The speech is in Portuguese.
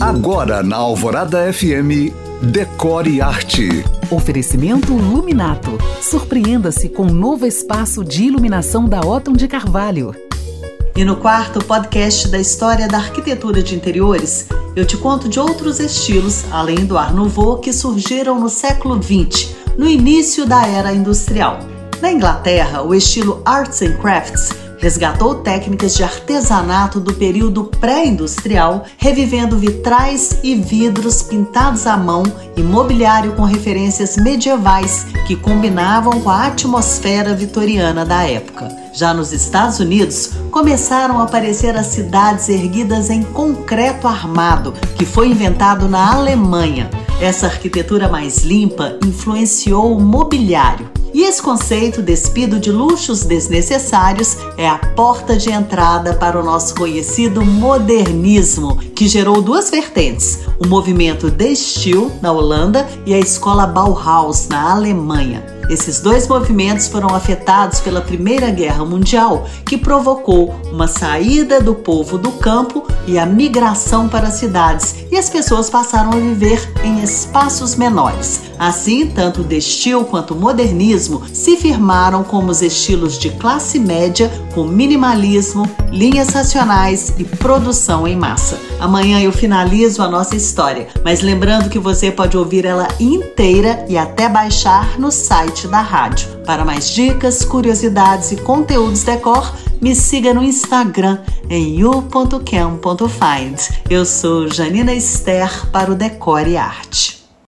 Agora na Alvorada FM, Decore Arte. Oferecimento Luminato. Surpreenda-se com um novo espaço de iluminação da Otton de Carvalho. E no quarto podcast da história da arquitetura de interiores, eu te conto de outros estilos, além do Art Nouveau, que surgiram no século XX, no início da era industrial. Na Inglaterra, o estilo Arts and Crafts resgatou técnicas de artesanato do período pré-industrial, revivendo vitrais e vidros pintados à mão e mobiliário com referências medievais que combinavam com a atmosfera vitoriana da época. Já nos Estados Unidos, começaram a aparecer as cidades erguidas em concreto armado, que foi inventado na Alemanha. Essa arquitetura mais limpa influenciou o mobiliário. E esse conceito, despido de luxos desnecessários, é a porta de entrada para o nosso conhecido modernismo, que gerou duas vertentes: o movimento De Stil, na Holanda, e a escola Bauhaus, na Alemanha. Esses dois movimentos foram afetados pela Primeira Guerra Mundial, que provocou uma saída do povo do campo e a migração para as cidades, e as pessoas passaram a viver em espaços menores. Assim, tanto o destil quanto o modernismo se firmaram como os estilos de classe média, com minimalismo, linhas racionais e produção em massa. Amanhã eu finalizo a nossa história, mas lembrando que você pode ouvir ela inteira e até baixar no site da rádio. Para mais dicas, curiosidades e conteúdos decor, me siga no Instagram em you.cam.find. Eu sou Janina Esther para o Decore Arte.